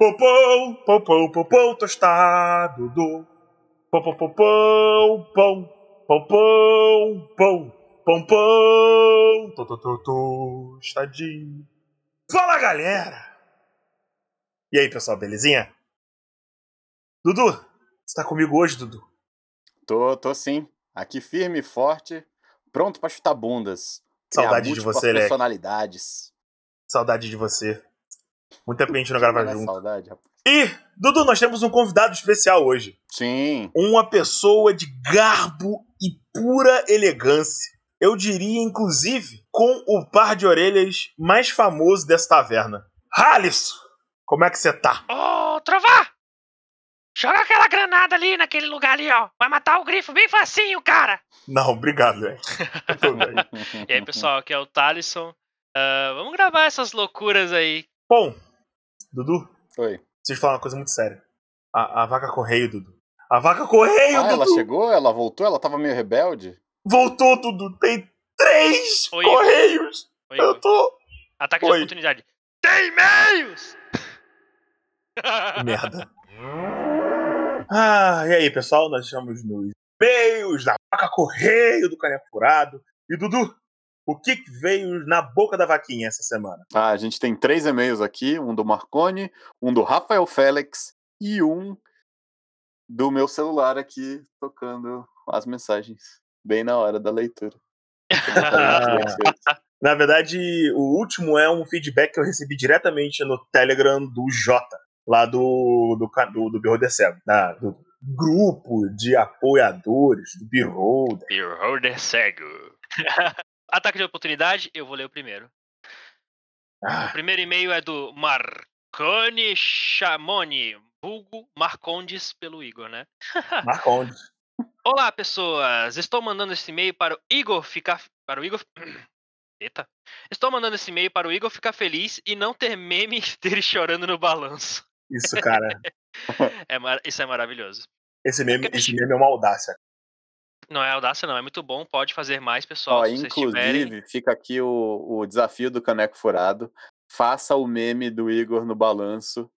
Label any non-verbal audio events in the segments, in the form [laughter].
Pão, pão, pão, tostado do. Pão, pão, pão, pão, pão, pão, pão, tostadinho. Fala, galera! E aí, pessoal, belezinha? Dudu, você tá comigo hoje, Dudu? Tô, tô sim. Aqui firme e forte, pronto para chutar bundas. Saudade de você, personalidades. Saudade de você. Muito tempo que a gente não grava junto. saudade, rapaz. E, Dudu, nós temos um convidado especial hoje. Sim. Uma pessoa de garbo e pura elegância. Eu diria, inclusive, com o par de orelhas mais famoso dessa taverna. Halisson! Como é que você tá? Ô, Trovar! Joga aquela granada ali naquele lugar ali, ó. Vai matar o grifo bem facinho, cara. Não, obrigado, velho. [laughs] E aí, pessoal, aqui é o Thalisson. Ah, vamos gravar essas loucuras aí. Bom, Dudu, Oi. preciso te falar uma coisa muito séria. A, a vaca correio, Dudu. A vaca correio, Ah, Dudu! ela chegou? Ela voltou? Ela tava meio rebelde? Voltou, Dudu. Tem três Oi, correios. Oi, Eu tô. Ataque Oi. de oportunidade. Tem meios! Merda. Ah, e aí, pessoal? Nós estamos nos meios da vaca correio do Caneco Furado. E Dudu, o que veio na boca da vaquinha essa semana? Ah, a gente tem três e-mails aqui: um do Marconi, um do Rafael Félix e um do meu celular aqui tocando as mensagens. Bem na hora da leitura. [laughs] Na verdade, o último é um feedback que eu recebi diretamente no Telegram do Jota, lá do, do, do, do Beholder Cego, da- do grupo de apoiadores do Beholder. Beholder cego. [laughs] Ataque de oportunidade, eu vou ler o primeiro. O Ah, primeiro e-mail é do Marconi Chamoni, vulgo Marcondes pelo Igor, né? [laughs] Marcondes. Olá, pessoas! Estou mandando esse e-mail para o Igor ficar. Para o Igor. [clears throat] Eita! Estou mandando esse e-mail para o Igor ficar feliz e não ter meme [laughs] dele chorando no balanço. Isso, cara. [laughs] É Isso é maravilhoso. Esse meme, esse meme é uma audácia. Não é audácia, não. É muito bom. Pode fazer mais, pessoal. Ó, se vocês tiverem. inclusive, fica aqui o, o desafio do Caneco Furado. Faça o meme do Igor no balanço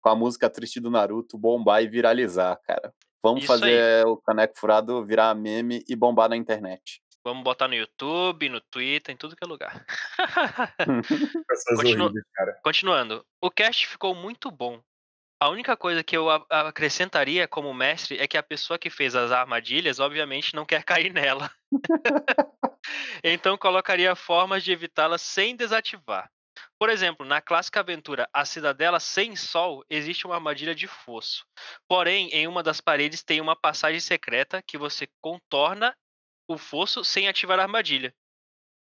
com a música triste do Naruto bombar e viralizar, cara. Vamos Isso aí. fazer o Caneco Furado virar meme e bombar na internet. Vamos botar no YouTube, no Twitter, em tudo que é lugar. [laughs] [laughs] Continua- horríveis, cara. Continuando. O cast ficou muito bom. A única coisa que eu acrescentaria como mestre é que a pessoa que fez as armadilhas, obviamente, não quer [laughs] cair nela. então colocaria formas de evitá-las sem desativar. Por exemplo, na clássica aventura A Cidadela Sem Sol, existe uma armadilha de fosso. Porém, em uma das paredes tem uma passagem secreta que você contorna o fosso sem ativar a armadilha.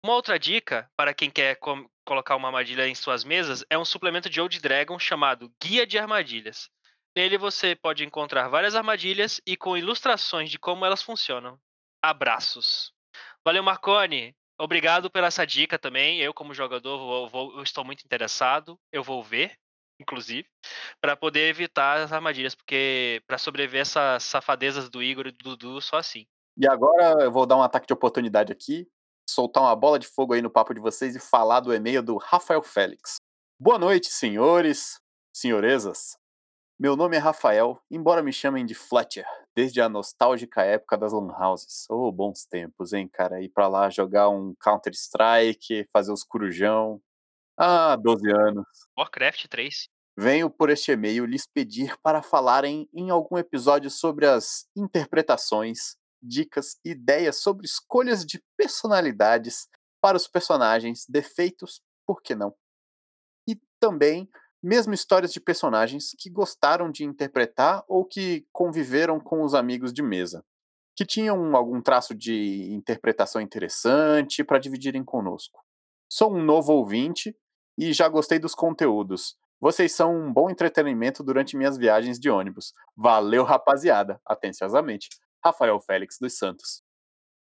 Uma outra dica para quem quer colocar uma armadilha em suas mesas é um suplemento de Old Dragon chamado Guia de Armadilhas. Nele você pode encontrar várias armadilhas e com ilustrações de como elas funcionam. Abraços. Valeu, Marconi. Obrigado pela essa dica também. Eu, como jogador, vou- vou- eu estou muito interessado. Eu vou ver, inclusive, para poder evitar as armadilhas, porque para sobreviver essas safadezas do Igor e do Dudu, só assim. E agora eu vou dar um ataque de oportunidade aqui, soltar uma bola de fogo aí no papo de vocês e falar do e-mail do Rafael Félix. Boa noite, senhores, senhoresas. Meu nome é Rafael, embora me chamem de Fletcher, desde a nostálgica época das Lan Houses. Oh, bons tempos, hein, cara? Ir pra lá jogar um Counter-Strike, fazer os corujão. Ah, 12 anos. Warcraft 3. Venho por este e-mail lhes pedir para falarem em algum episódio sobre as interpretações, dicas, ideias sobre escolhas de personalidades para os personagens, defeitos, por que não? E também, mesmo histórias de personagens que gostaram de interpretar ou que conviveram com os amigos de mesa, que tinham algum traço de interpretação interessante para dividirem conosco. Sou um novo ouvinte e já gostei dos conteúdos, Vocês são um bom entretenimento durante minhas viagens de ônibus. Valeu, rapaziada. Atenciosamente. Rafael Félix dos Santos.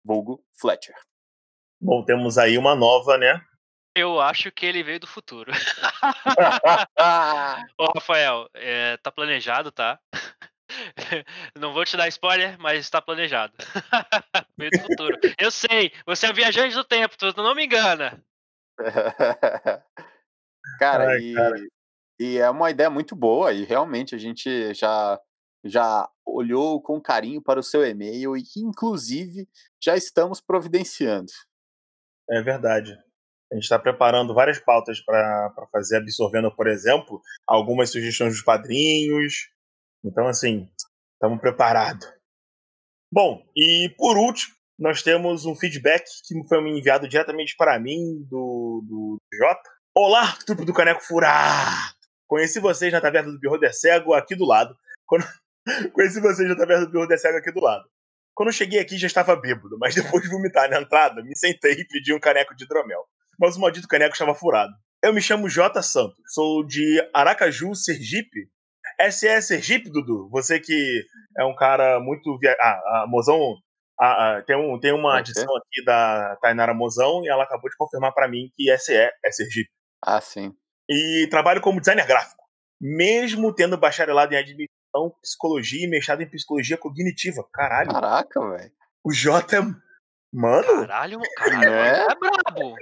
Vulgo Fletcher. Bom, temos aí uma nova, né? Eu acho que ele veio do futuro. [laughs] Ô, Rafael, é, tá planejado, tá? [laughs] Não vou te dar spoiler, mas está planejado. [laughs] veio do futuro. Eu sei, você é viajante do tempo, tu não me engana. cara, Ai, e, cara. e é uma ideia muito boa, e realmente a gente já, já olhou com carinho para o seu e-mail e, inclusive, já estamos providenciando. É verdade. A gente está preparando várias pautas para fazer, absorvendo, por exemplo, algumas sugestões dos padrinhos. Então, assim, estamos preparados. Bom, e por último, nós temos um feedback que foi enviado diretamente para mim, do, do Jota. Olá, trupe do Caneco Furado! Conheci vocês na Taverna do de Cego, aqui do lado. Quando... [laughs] Conheci vocês na Taverna do de Cego, aqui do lado. Quando eu cheguei aqui já estava bêbado, mas [laughs] depois de vomitar na entrada, me sentei e pedi um caneco de hidromel. Mas o maldito caneco estava furado. Eu me chamo J. Santos, sou de Aracaju, Sergipe. Esse é Sergipe, Dudu? Você que é um cara muito. Via... Ah, a Mozão. Ah, ah, tem, um, tem uma adição aqui da Tainara Mozão e ela acabou de confirmar para mim que esse é, é Sergipe. Ah, sim. E trabalho como designer gráfico, mesmo tendo bacharelado em administração, psicologia e mestrado em psicologia cognitiva. Caralho, Caraca, velho. o J é. Mano, Caralho, caralho, Né? é brabo.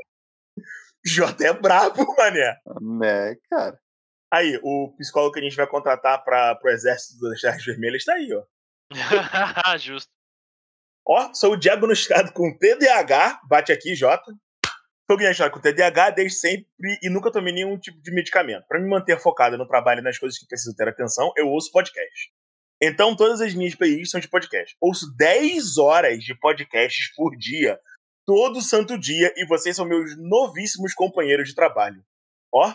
[laughs] J é brabo, mané. Né, cara. Aí, o psicólogo que a gente vai contratar para o exército das Terras Vermelhas tá aí, ó. [laughs] Justo. Ó, sou diagnosticado com TDAH, bate aqui, J. Sou diagnosticado com TDAH desde sempre e nunca tomei nenhum tipo de medicamento. Para me manter focado no trabalho e nas coisas que preciso ter atenção, eu ouço podcast. Então, todas as minhas playlists são de podcast. Ouço 10 horas de podcasts por dia, todo santo dia, e vocês são meus novíssimos companheiros de trabalho. Ó,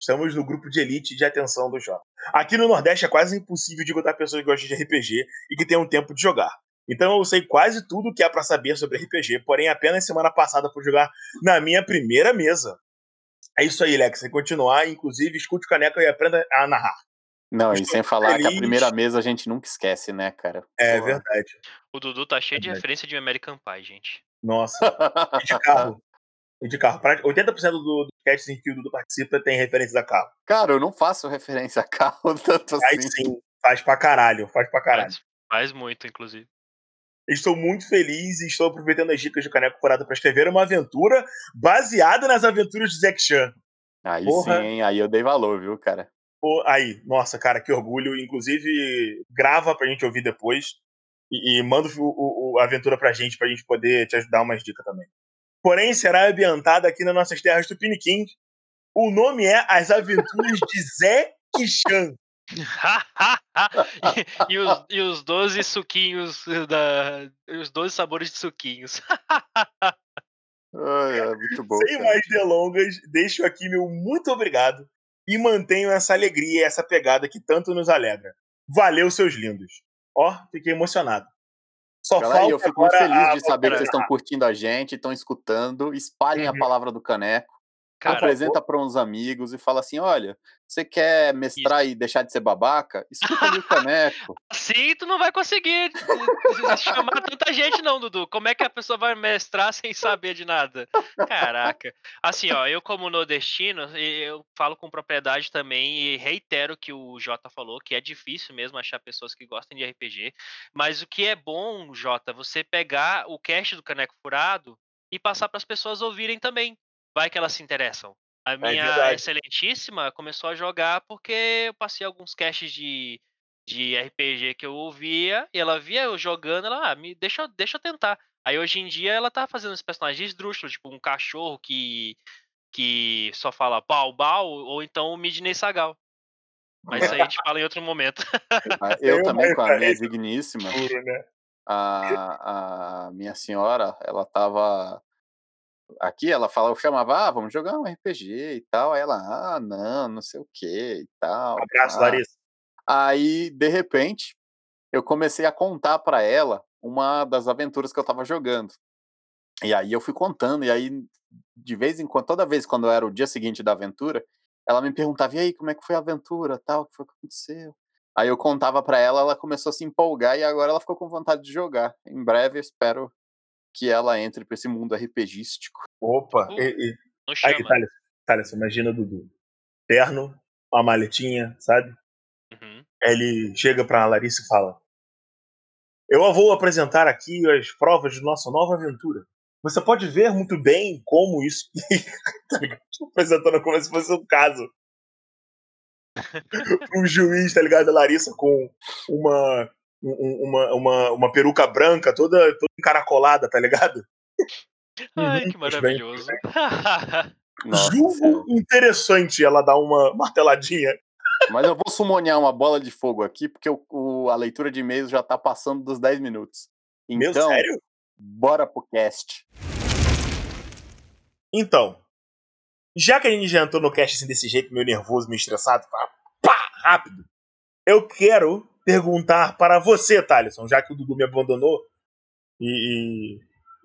estamos no grupo de elite de atenção do J. Aqui no Nordeste é quase impossível de encontrar pessoas que gostam de RPG e que tenham tempo de jogar. Então eu sei quase tudo o que há pra saber sobre RPG, porém apenas semana passada por jogar na minha primeira mesa. É isso aí, Lex. Sem continuar, inclusive, escute o Caneca e aprenda a narrar. Não, e Estou sem falar que a feliz. primeira mesa a gente nunca esquece, né, cara? É Porra. verdade. O Dudu tá cheio de referência de American Pie, gente. Nossa. E de carro. E de carro. Pra- 80% do, do cast em que o Dudu participa tem referência da carro. Cara, eu não faço referência a carro [laughs] tanto Faz assim. sim. Faz pra caralho. Faz pra caralho. Faz, faz muito, inclusive. Estou muito feliz e estou aproveitando as dicas do Caneco Furado para escrever uma aventura baseada nas aventuras de Zack Chan. Aí Porra. sim, aí eu dei valor, viu, cara? Pô, aí, nossa, cara, que orgulho. Inclusive, grava pra gente ouvir depois. E, e manda o, o- o- a aventura pra gente, pra gente poder te ajudar umas dicas também. Porém, será ambientada aqui nas nossas terras tupiniquins. O nome é As Aventuras de Zé Chan. [laughs] e, os, e os 12 suquinhos da. Os 12 sabores de suquinhos. Ai, é muito bom. Sem cara. mais delongas, deixo aqui meu muito obrigado e mantenho essa alegria e essa pegada que tanto nos alegra. Valeu, seus lindos. Ó, fiquei emocionado. Só Galera, falta eu fico muito feliz a- de saber que vocês a- estão curtindo a gente, estão escutando. Espalhem a Uhum. palavra do Caneco. Cara, apresenta para uns amigos e fala assim: olha, você quer mestrar e deixar de ser babaca? Escuta ali o Caneco. [laughs] assim tu não vai conseguir eh, chamar tanta gente, não, Dudu. Como é que a pessoa vai mestrar sem saber de nada? Caraca. Assim, ó, eu como nordestino, eu falo com propriedade também e reitero o que o Jota falou, que é difícil mesmo achar pessoas que gostem de RPG. Mas o que é bom, Jota, você pegar o cast do Caneco Furado e passar para as pessoas ouvirem também. Vai que elas se interessam. A minha verdade. excelentíssima começou a jogar porque eu passei alguns casts de, de RPG que eu ouvia e ela via eu jogando, ela, ah, me, deixa, eu- deixa eu tentar. Aí hoje em dia ela tá fazendo esse personagem esdrúxulo, tipo um cachorro que, que só fala bau, ou então o Midney Sagal. Mas isso aí a gente fala em outro momento. Ah, [laughs] [laughs] Eu Eu também, com a minha digníssima, né? a, a minha senhora, ela tava aqui, ela fala, eu chamava, ah, vamos jogar um RPG e tal. Aí ela, ah, não, não sei o que e tal. Abraço, ah. Larissa. Aí, de repente, eu comecei a contar pra ela uma das aventuras que eu tava jogando. E aí eu fui contando, e aí, de vez em quando, toda vez quando era o dia seguinte da aventura, ela me perguntava, e aí, como é que foi a aventura, tal, o que foi que aconteceu? Aí eu contava para ela, ela começou a se empolgar e agora ela ficou com vontade de jogar. Em breve, espero que ela entre para esse mundo RPGístico. Opa, Uh, e, e... Aí. Thales, Thales, imagina o Dudu. Terno, uma maletinha, sabe? Uhum. Ele chega pra Larissa e fala: Eu vou apresentar aqui as provas de nossa nova aventura. Você pode ver muito bem como isso. [laughs] tá ligado? Apresentando como se fosse um caso. [laughs] um juiz, tá ligado? A Larissa com uma, um- uma, uma, uma peruca branca, toda, toda encaracolada, tá ligado? [laughs] Ai, Uhum, que maravilhoso. [laughs] Julgo interessante ela dar uma marteladinha. Mas eu vou sumonear uma bola de fogo aqui, porque o, o- a leitura de e-mails já tá passando dos 10 minutos. Meu, Então, sério? bora pro cast. Então, já que a gente já entrou no cast assim desse jeito, meio nervoso, meio estressado, pá, pá, rápido, eu quero perguntar para você, Thaleson, já que o Dudu me abandonou, e, e-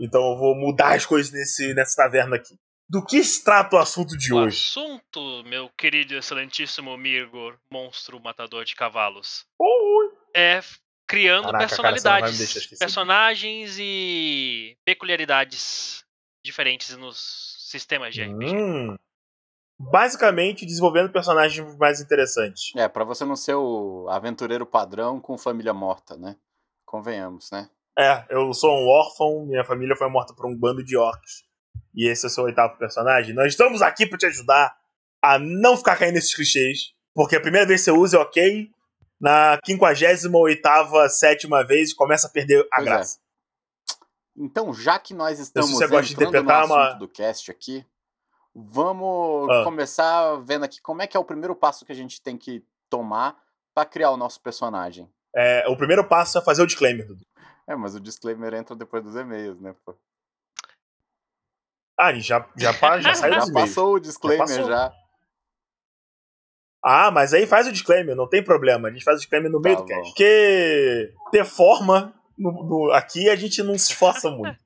então eu vou mudar as coisas nesse, nessa taverna aqui. Do que se trata o assunto de o hoje? assunto, meu querido e excelentíssimo amigo monstro matador de cavalos, Oi. é f- criando Caraca, cara, personalidades, esquecer. personagens e peculiaridades diferentes nos sistemas de RPG. Hum. Basicamente, desenvolvendo personagens mais interessantes. É, pra você não ser o aventureiro padrão com família morta, né? Convenhamos, né? É, eu sou um órfão, minha família foi morta por um bando de orcs. E esse é o seu oitavo personagem. Nós estamos aqui para te ajudar a não ficar caindo nesses clichês. Porque a primeira vez que você usa é ok. Na 58 sétima vez começa a perder a Pois é. graça. Então, já que nós estamos você gosta de entrando no interpretar assunto uma- do cast aqui, vamos Ah. começar vendo aqui como é que é o primeiro passo que a gente tem que tomar pra criar o nosso personagem. É, o primeiro passo é fazer o disclaimer, Dudu. É, mas o disclaimer entra depois dos e-mails, né? pô? Ah, já, já, já saiu Já passou o disclaimer passou. já. Ah, mas aí faz o disclaimer, não tem problema. A gente faz o disclaimer no meio Tá do bom. cast. Porque ter forma no- no- aqui a gente não se esforça muito.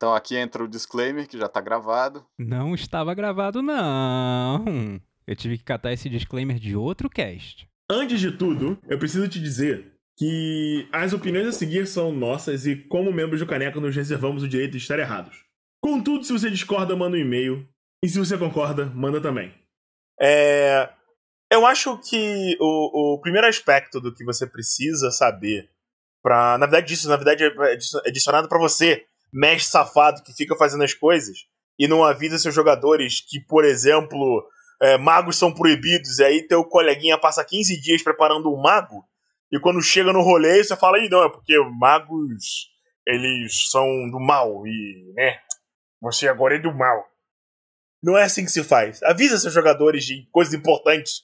Então aqui entra o disclaimer que já tá gravado. Não estava gravado, não. Eu tive que catar esse disclaimer de outro cast. Antes de tudo, eu preciso te dizer que as opiniões a seguir são nossas e, como membros do Caneco, nos reservamos o direito de estar errados. Contudo, se você discorda, manda um e-mail. E se você concorda, manda também. É, eu acho que o, o primeiro aspecto do que você precisa saber para, na verdade, isso na verdade é adi- adicionado para você, mestre safado que fica fazendo as coisas e não avisa seus jogadores que, por exemplo, é, magos são proibidos e aí teu coleguinha passa 15 dias preparando um mago e quando chega no rolê você fala, Ih, não, é porque magos eles são do mal e, né, você agora é do mal. Não é assim que se faz. Avisa seus jogadores de coisas importantes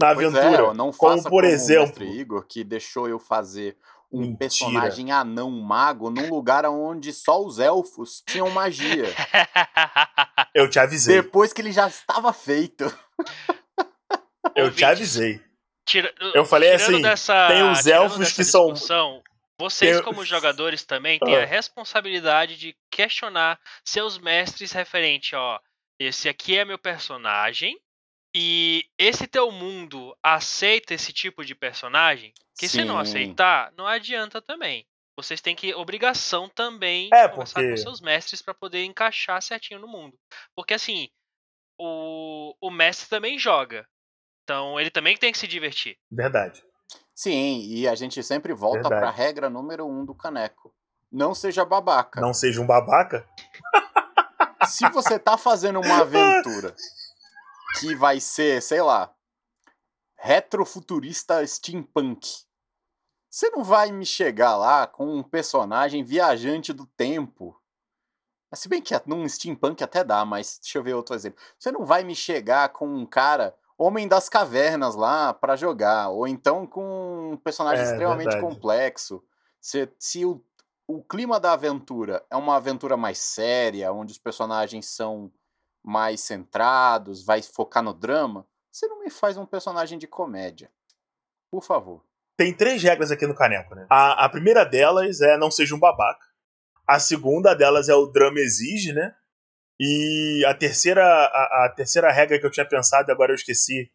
na Pois aventura. é, não como, faça por como exemplo- o mestre Igor, que deixou eu fazer um Mentira. personagem anão mago num lugar onde só os elfos tinham magia. [laughs] Eu te avisei. Depois que ele já estava feito. Eu te avisei. tira- Eu falei assim, dessa- tem os elfos que são- Vocês, Tem- como jogadores, também têm Ah. a responsabilidade de questionar seus mestres referente, ó. Esse aqui é meu personagem. E esse teu mundo aceita esse tipo de personagem? Que se não Sim. aceitar, não adianta também. Vocês têm que obrigação também É, de conversar porque- com seus mestres para poder encaixar certinho no mundo. Porque assim, o, o mestre também joga. Então ele também tem que se divertir. Verdade. Sim, e a gente sempre volta Verdade. pra regra número um do caneco. Não seja babaca. Não seja um babaca. Se você tá fazendo uma aventura [laughs] que vai ser, sei lá, retrofuturista steampunk, você não vai me chegar lá com um personagem viajante do tempo. Se bem que num steampunk até dá, mas deixa eu ver outro exemplo. Você não vai me chegar com um cara homem das cavernas lá pra jogar, ou então com um personagem É, extremamente verdade. complexo. Se, se o, o clima da aventura é uma aventura mais séria, onde os personagens são mais centrados, vai focar no drama, você não me faz um personagem de comédia. Por favor. Tem três regras aqui no Caneco, né? A, a primeira delas é não seja um babaca. A segunda delas é o drama exige, né? E a terceira, a, a terceira regra que eu tinha pensado e agora eu esqueci.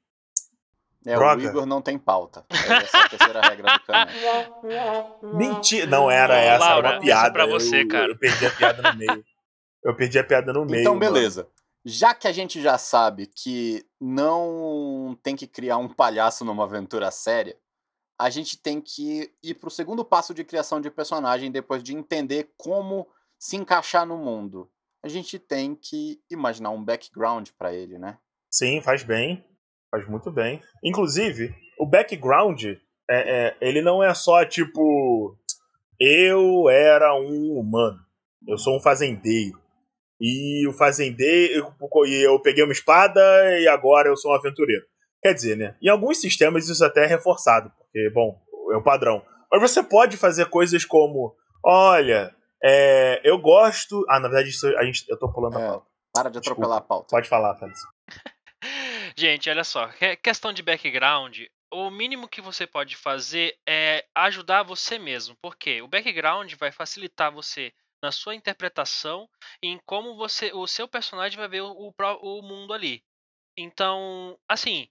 É, Droga. o Igor não tem pauta. Essa é a terceira regra do canal. [laughs] Mentira! Não era essa, era Laura, uma essa piada. é pra você, eu, cara. Eu perdi a piada no meio. Eu perdi a piada no meio. Então, mano. Já que a gente já sabe que não tem que criar um palhaço numa aventura séria, a gente tem que ir pro segundo passo de criação de personagem depois de entender como se encaixar no mundo. A gente tem que imaginar um background pra ele, né? Sim, faz bem. Faz muito bem. Inclusive, o background, é, é, ele não é só tipo. Eu era um humano. Eu sou um fazendeiro. E o fazendeiro. e Eu peguei uma espada e agora eu sou um aventureiro. Quer dizer, né? Em alguns sistemas isso até é reforçado, porque, bom, é o padrão. Mas você pode fazer coisas como: olha, é, eu gosto. Ah, na verdade, isso, a gente, eu tô pulando a É. pauta. Para de Desculpa. atropelar a pauta. Pode falar, Thales. [laughs] Gente, olha só, que- questão de background, o mínimo que você pode fazer é ajudar você mesmo. Porque o background vai facilitar você na sua interpretação em como você, o seu personagem vai ver o, o o mundo ali. Então, assim,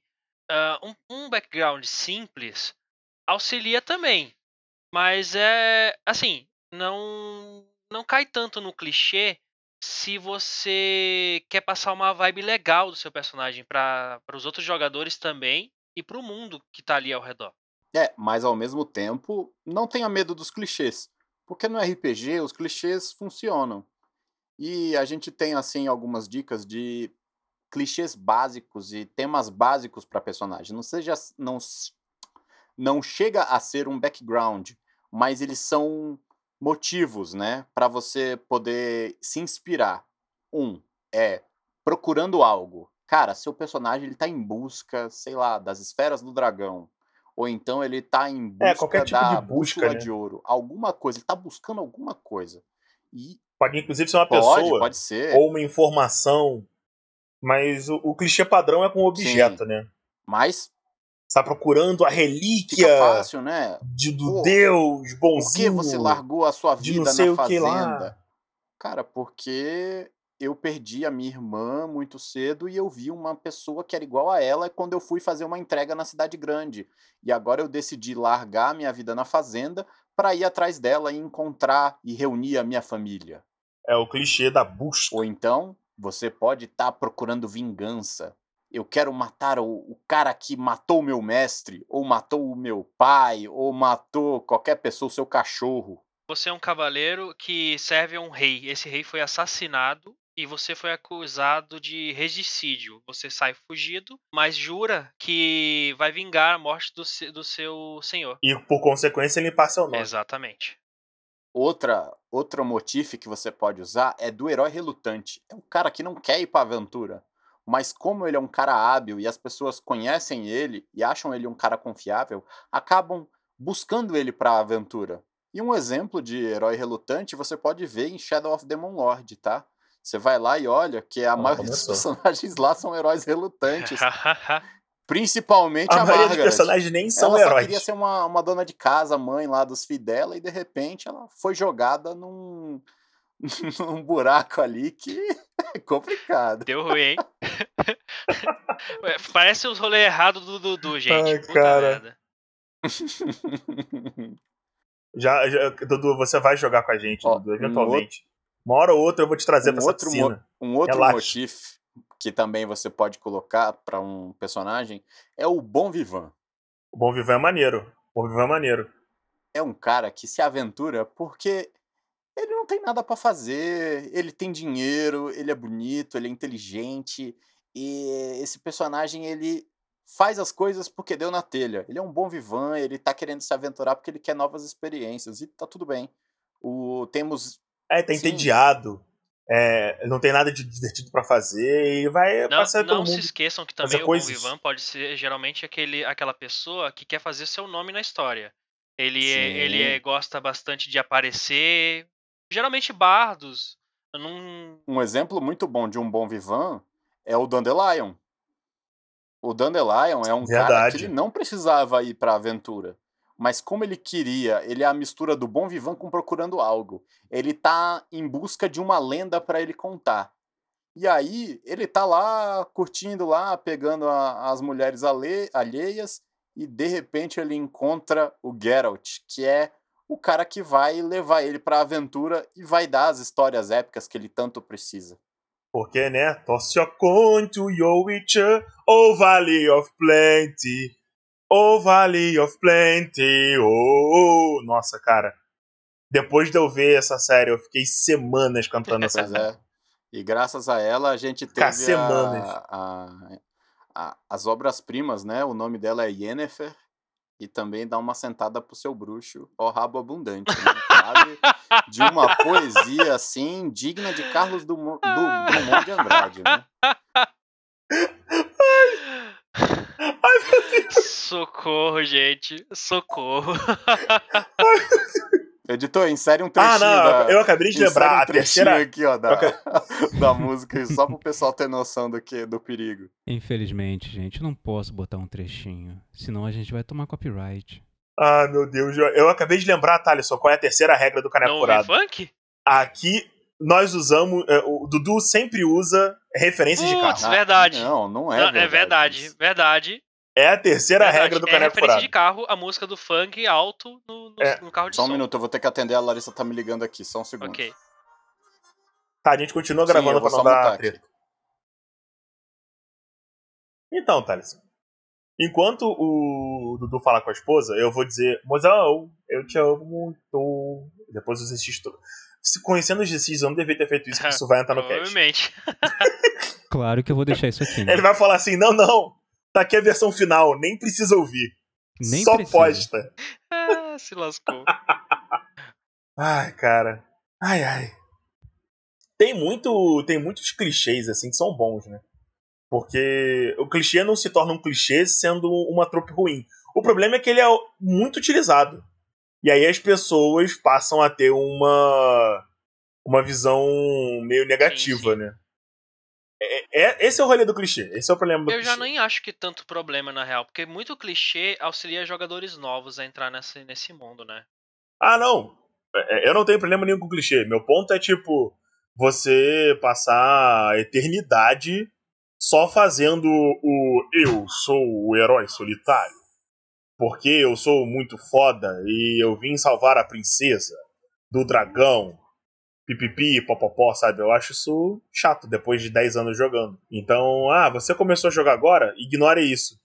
ah, um, um background simples auxilia também. Mas é assim, não não cai tanto no clichê se você quer passar uma vibe legal do seu personagem para os outros jogadores também e para o mundo que tá ali ao redor. É, mas ao mesmo tempo, não tenha medo dos clichês. Porque no RPG os clichês funcionam. E a gente tem, assim, algumas dicas de clichês básicos e temas básicos para personagem. Não seja. Não, não chega a ser um background, mas eles são motivos, né? Para você poder se inspirar. Um é procurando algo. Cara, seu personagem ele tá em busca, sei lá, das esferas do dragão. Ou então ele tá em busca É, qualquer tipo da de busca, né? de ouro. Alguma coisa, ele tá buscando alguma coisa. E Pode inclusive ser uma pode, pessoa pode ser. ou uma informação. Mas o, o clichê padrão é com objeto, né? Mas Você tá procurando a relíquia fácil, né? de, do Pô, Deus Por que bonzinho. você largou a sua vida na fazenda? Cara, porque eu perdi a minha irmã muito cedo e eu vi uma pessoa que era igual a ela quando eu fui fazer uma entrega na cidade grande. E agora eu decidi largar minha vida na fazenda para ir atrás dela e encontrar e reunir a minha família. É o clichê da busca. Ou então, você pode estar procurando vingança. Eu quero matar o, o cara que matou o meu mestre, ou matou o meu pai, ou matou qualquer pessoa, o seu cachorro. Você é um cavaleiro que serve a um rei. Esse rei foi assassinado e você foi acusado de regicídio. Você sai fugido, mas jura que vai vingar a morte do, se- do seu senhor. E por consequência limpar seu nome. Exatamente. Outra, outro motif que você pode usar é do herói relutante. É um cara que não quer ir pra aventura, mas como ele é um cara hábil e as pessoas conhecem ele e acham ele um cara confiável, acabam buscando ele pra aventura. E um exemplo de herói relutante você pode ver em Shadow of Demon Lord, tá? Você vai lá e olha que a Ah, maioria dos começou. personagens lá são heróis relutantes. [laughs] Principalmente A a, maioria dos Margaret. personagens nem são ela heróis. queria ser uma, uma dona de casa, mãe lá dos filhos dela, e de repente ela foi jogada num, [laughs] num buraco ali que [laughs] é complicado. Deu ruim, hein? Parece os rolês errados do Dudu, gente. Ai, Puta cara. merda. Já, já- Dudu, você vai jogar com a gente, Ó, Dudu, um eventualmente. Uma hora ou outra eu vou te trazer Um pra essa outro, piscina. um outro Relaxa. motif que também você pode colocar para um personagem é o Bom Vivan. O Bom Vivan é maneiro. O Bom Vivan é maneiro. É um cara que se aventura porque ele não tem nada para fazer, ele tem dinheiro, ele é bonito, ele é inteligente e esse personagem ele faz as coisas porque deu na telha. Ele é um bom vivan, ele tá querendo se aventurar porque ele quer novas experiências e tá tudo bem. O temos É, tá Sim. entediado. É, não tem nada de divertido pra fazer e vai Não, passar não se esqueçam que também o Bom coisas. Vivan pode ser geralmente aquele, aquela pessoa que quer fazer seu nome na história. Ele, é, ele é- gosta bastante de aparecer. Geralmente bardos. Num, um exemplo muito bom de um bom vivan é o Dandelion. O Dandelion é um cara Verdade. que ele não precisava ir pra aventura. Mas como ele queria, ele é a mistura do bom vivan com procurando algo. Ele tá em busca de uma lenda para ele contar. E aí ele tá lá curtindo lá, pegando a- as mulheres ale- alheias e de repente ele encontra o Geralt, que é o cara que vai levar ele pra aventura e vai dar as histórias épicas que ele tanto precisa. Porque, né? Tosse your coin to your witcher, O Valley of Plenty. O Valley of Plenty. Oh, oh. Nossa, cara. Depois de eu ver essa série, eu fiquei semanas cantando essa Pois [laughs] é. E graças a ela a gente teve semanas. a, a- a- as obras-primas, né? O nome dela é Yennefer. E também dá uma sentada pro seu bruxo, ó rabo abundante. Né? [laughs] De uma poesia assim, digna de Carlos Drummond, do, Drummond de Andrade. Né? [laughs] Socorro, gente. Socorro. [laughs] Editor, insere um trechinho Ah, não, da, eu acabei de lembrar. um a trechinho terceira. aqui, ó, da, [laughs] da música, só pro pessoal ter noção do, que, do perigo. Infelizmente, gente, eu não posso botar um trechinho. Senão a gente vai tomar copyright. Ah, meu Deus. Eu, eu acabei de lembrar, Thaleson, qual é a terceira regra do Caneco Não ouvi Furado. funk? Aqui nós usamos. é, o Dudu sempre usa referências de Putz, carro. verdade. Não, não é Não, verdade. é verdade, isso. verdade. É a terceira verdade. regra do é Caneco Furado. de carro, a música do funk alto no, no, É. no carro de Só um som. minuto, eu vou ter que atender, a Larissa tá me ligando aqui, só um segundo. Ok. Tá, a gente continua Sim, gravando vou pra não dar treta. Então, Thales. Enquanto o Dudu fala com a esposa, eu vou dizer, mozão, eu te amo muito. Depois os exercícios todos. Se conhecendo os exercícios, eu não devia ter feito isso, porque isso vai entrar no [laughs] cast. Provavelmente. [laughs] Claro que eu vou deixar isso aqui. né? Ele vai falar assim: não, não, tá aqui a versão final, nem precisa ouvir. Nem Só precisa. posta. Ah, se lascou. [laughs] Ai, cara. Ai, ai. Tem muito. Tem muitos clichês, assim, que são bons, né? Porque o clichê não se torna um clichê sendo uma trope ruim. O problema é que ele é muito utilizado. E aí as pessoas passam a ter uma. uma visão meio negativa, sim. né? É, é- esse é o rolê do clichê. Esse é o problema do Eu clichê. já nem acho que tanto problema na real, porque muito clichê auxilia jogadores novos a entrar nesse, nesse mundo, né? Ah, não. É, Eu não tenho problema nenhum com clichê. Meu ponto é, tipo, você passar a eternidade só fazendo o eu sou o herói solitário. Porque eu sou muito foda e eu vim salvar a princesa do dragão. Pipipi, popopó, sabe? Eu acho isso chato depois de 10 anos jogando. Então, ah, você começou a jogar agora? Ignore isso.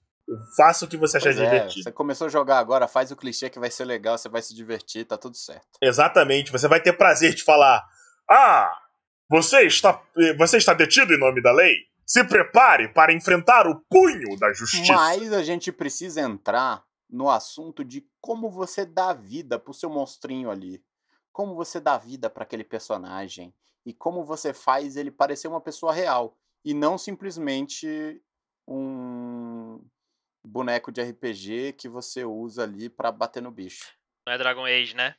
Faça o que você achar é, divertido. você começou a jogar agora, faz o clichê que vai ser legal, você vai se divertir, tá tudo certo. Exatamente. Você vai ter prazer de falar: Ah, você está, você está detido em nome da lei? Se prepare para enfrentar o punho da justiça. Mas a gente precisa entrar no assunto de como você dá vida pro seu monstrinho ali. Como você dá vida para aquele personagem. E como você faz ele parecer uma pessoa real. E não simplesmente um boneco de RPG que você usa ali pra bater no bicho. Não é Dragon Age, né?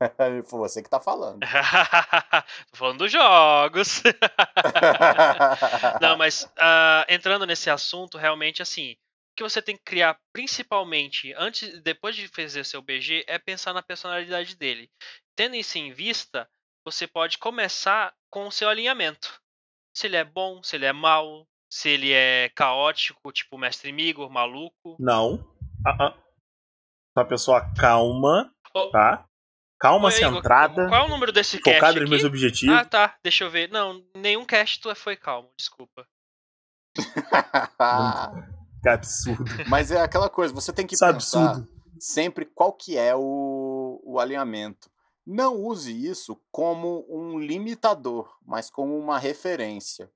[laughs] Foi você que tá falando. [laughs] Tô falando dos jogos. [laughs] Não, mas ah, entrando nesse assunto, realmente assim, o que você tem que criar principalmente antes, depois de fazer seu BG, é pensar na personalidade dele. Tendo isso em vista, você pode começar com o seu alinhamento. Se ele é bom, se ele é mau, se ele é caótico, tipo mestre Migor, maluco. Não. Ah, ah. Uma pessoa calma, Ô, tá? Calma, Oi, Igor, centrada, Qual é o número desse cast focada nos meus objetivos. Ah, tá. Deixa eu ver. Não, nenhum cast tu foi calmo, desculpa. [laughs] [laughs] Que absurdo. Mas é aquela coisa, você tem que Isso é pensar absurdo. sempre qual que é o, o alinhamento. Não use isso como um limitador, mas como uma referência.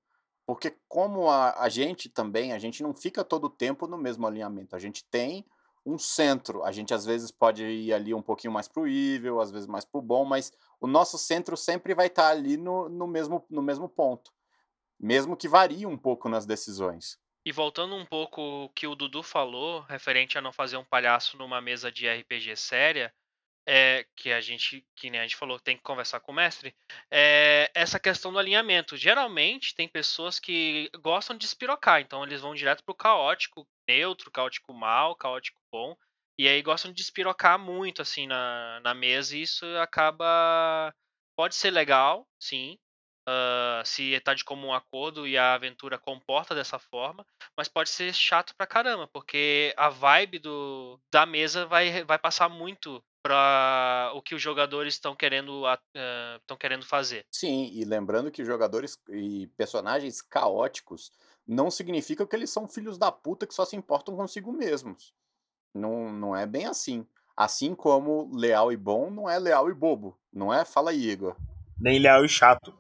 Porque como a, a gente também, a gente não fica todo o tempo no mesmo alinhamento. A gente tem um centro. A gente às vezes pode ir ali um pouquinho mais pro evil, às vezes mais pro bom, mas o nosso centro sempre vai estar ali no, no, mesmo, no mesmo ponto. Mesmo que varie um pouco nas decisões. E voltando um pouco o que o Dudu falou, referente a não fazer um palhaço numa mesa de RPG séria, é, que a gente, que nem a gente falou, tem que conversar com o mestre, é essa questão do alinhamento. Geralmente tem pessoas que gostam de espirocar, então eles vão direto pro caótico neutro, caótico mal, caótico bom, e aí gostam de espirocar muito assim na, na mesa, e isso acaba. Pode ser legal, sim, ah, se tá de comum acordo e a aventura comporta dessa forma, mas pode ser chato pra caramba, porque a vibe do, da mesa vai, vai passar muito para o que os jogadores estão querendo estão querendo fazer. Sim, e lembrando que jogadores e personagens caóticos não significa que eles são filhos da puta que só se importam consigo mesmos. Não, não é bem assim. Assim como leal e bom não é leal e bobo, não é? Fala aí, Igor. Nem leal e chato.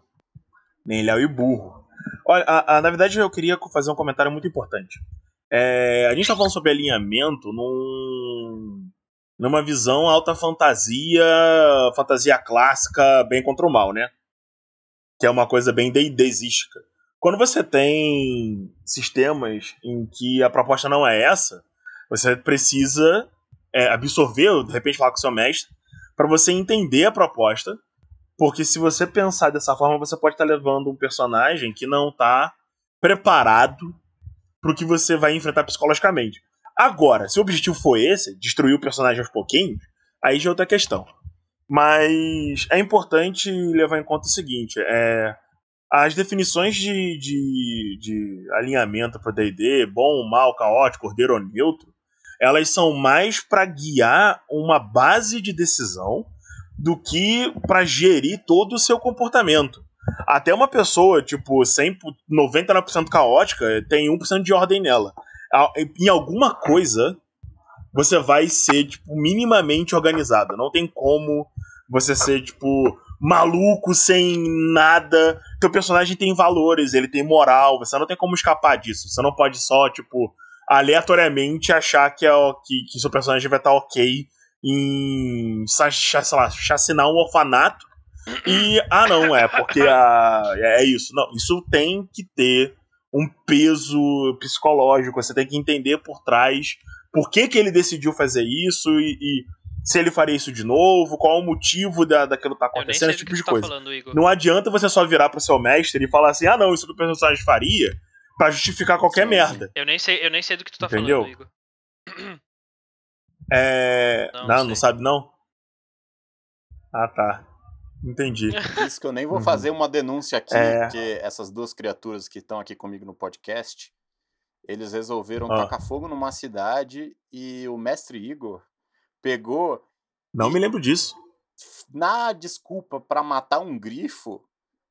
Nem leal e burro. Olha, a, a, na verdade eu queria fazer um comentário muito importante. É, a gente tá falando sobre alinhamento num, numa visão alta fantasia, fantasia clássica, bem contra o mal, né? Que é uma coisa bem deidesística. Quando você tem sistemas em que a proposta não é essa, você precisa é, absorver, de repente falar com o seu mestre, para você entender a proposta porque se você pensar dessa forma, você pode estar levando um personagem que não está preparado para o que você vai enfrentar psicologicamente. Agora, se o objetivo for esse, destruir o personagem aos pouquinhos, aí já é outra questão. Mas é importante levar em conta o seguinte: é, as definições de, de, de alinhamento para D&D, bom, mal, caótico, ordeiro ou neutro, elas são mais para guiar uma base de decisão do que para gerir todo o seu comportamento. Até uma pessoa, tipo, 100, 99% caótica, tem 1% de ordem nela. Em alguma coisa, você vai ser, tipo, minimamente organizado. Não tem como você ser, tipo, maluco, sem nada. Teu personagem tem valores, ele tem moral, você não tem como escapar disso. Você não pode só, tipo, aleatoriamente achar que, é, que, que seu personagem vai estar ok em sei lá, chacinar um orfanato. E, ah, não, é porque a, é isso. Não, isso tem que ter um peso psicológico. Você tem que entender por trás por que, que ele decidiu fazer isso e, e se ele faria isso de novo, qual o motivo da, daquilo tá acontecendo, esse tipo de tá coisa. Tá falando, não adianta você só virar pro seu mestre e falar assim: ah, não, isso que o personagem faria para justificar qualquer Sim. merda. Eu nem sei, eu nem sei do que tu tá Entendeu? falando, Igor. É. Não, não, não, sabe não? Ah, tá. Entendi. [laughs] Isso que eu nem vou uhum. fazer uma denúncia aqui, é... porque essas duas criaturas que estão aqui comigo no podcast, eles resolveram ah. tacar fogo numa cidade e o mestre Igor pegou. Não me lembro disso. Na desculpa para matar um grifo,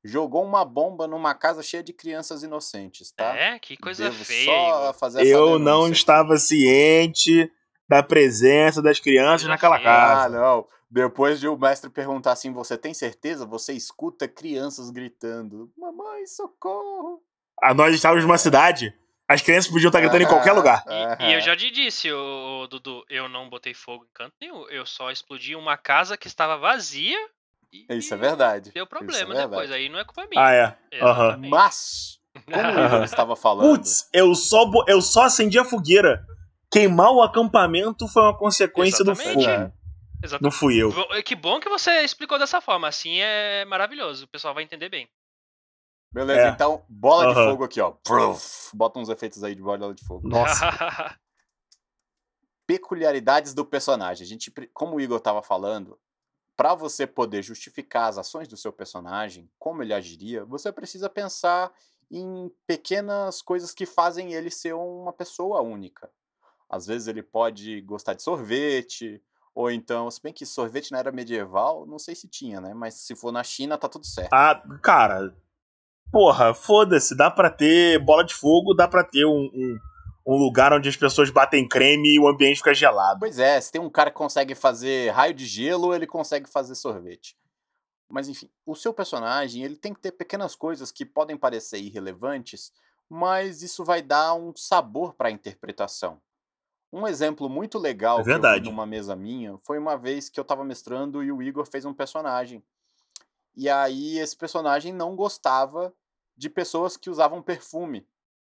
jogou uma bomba numa casa cheia de crianças inocentes, tá? É, que coisa Devo feia. Só fazer eu não estava ciente da presença das crianças naquela casa. Ah, não. Depois de o mestre perguntar assim, você tem certeza? Você escuta crianças gritando, mamãe, socorro. Ah, nós estávamos numa cidade, as crianças podiam estar gritando em qualquer lugar. E, e eu já te disse, o, Dudu, eu não botei fogo em canto nenhum, eu só explodi uma casa que estava vazia. Isso é verdade. Deu problema é depois, aí não é culpa minha. Ah, é. Uhum. Mas, como o Igor estava falando... Putz, eu só, eu só acendi a fogueira queimar o acampamento foi uma consequência Exatamente. do fogo. Exatamente. Não fui eu. Que bom que você explicou dessa forma. Assim é maravilhoso. O pessoal vai entender bem. Beleza, é. então, bola uhum. de fogo aqui, ó. Bota uns efeitos aí de bola de fogo. Nossa. [laughs] Peculiaridades do personagem. A gente, como o Igor estava falando, para você poder justificar as ações do seu personagem, como ele agiria, você precisa pensar em pequenas coisas que fazem ele ser uma pessoa única. Às vezes ele pode gostar de sorvete, ou então, se bem que sorvete na era medieval, não sei se tinha, né? Mas se for na China, tá tudo certo. Ah, cara, porra, foda-se, dá pra ter bola de fogo, dá pra ter um, um, um, lugar onde as pessoas batem creme e o ambiente fica gelado. Pois é, se tem um cara que consegue fazer raio de gelo, ele consegue fazer sorvete. Mas enfim, o seu personagem, ele tem que ter pequenas coisas que podem parecer irrelevantes, mas isso vai dar um sabor para a interpretação. Um exemplo muito legal é que eu vi numa mesa minha foi uma vez que eu tava mestrando e o Igor fez um personagem. E aí esse personagem não gostava de pessoas que usavam perfume.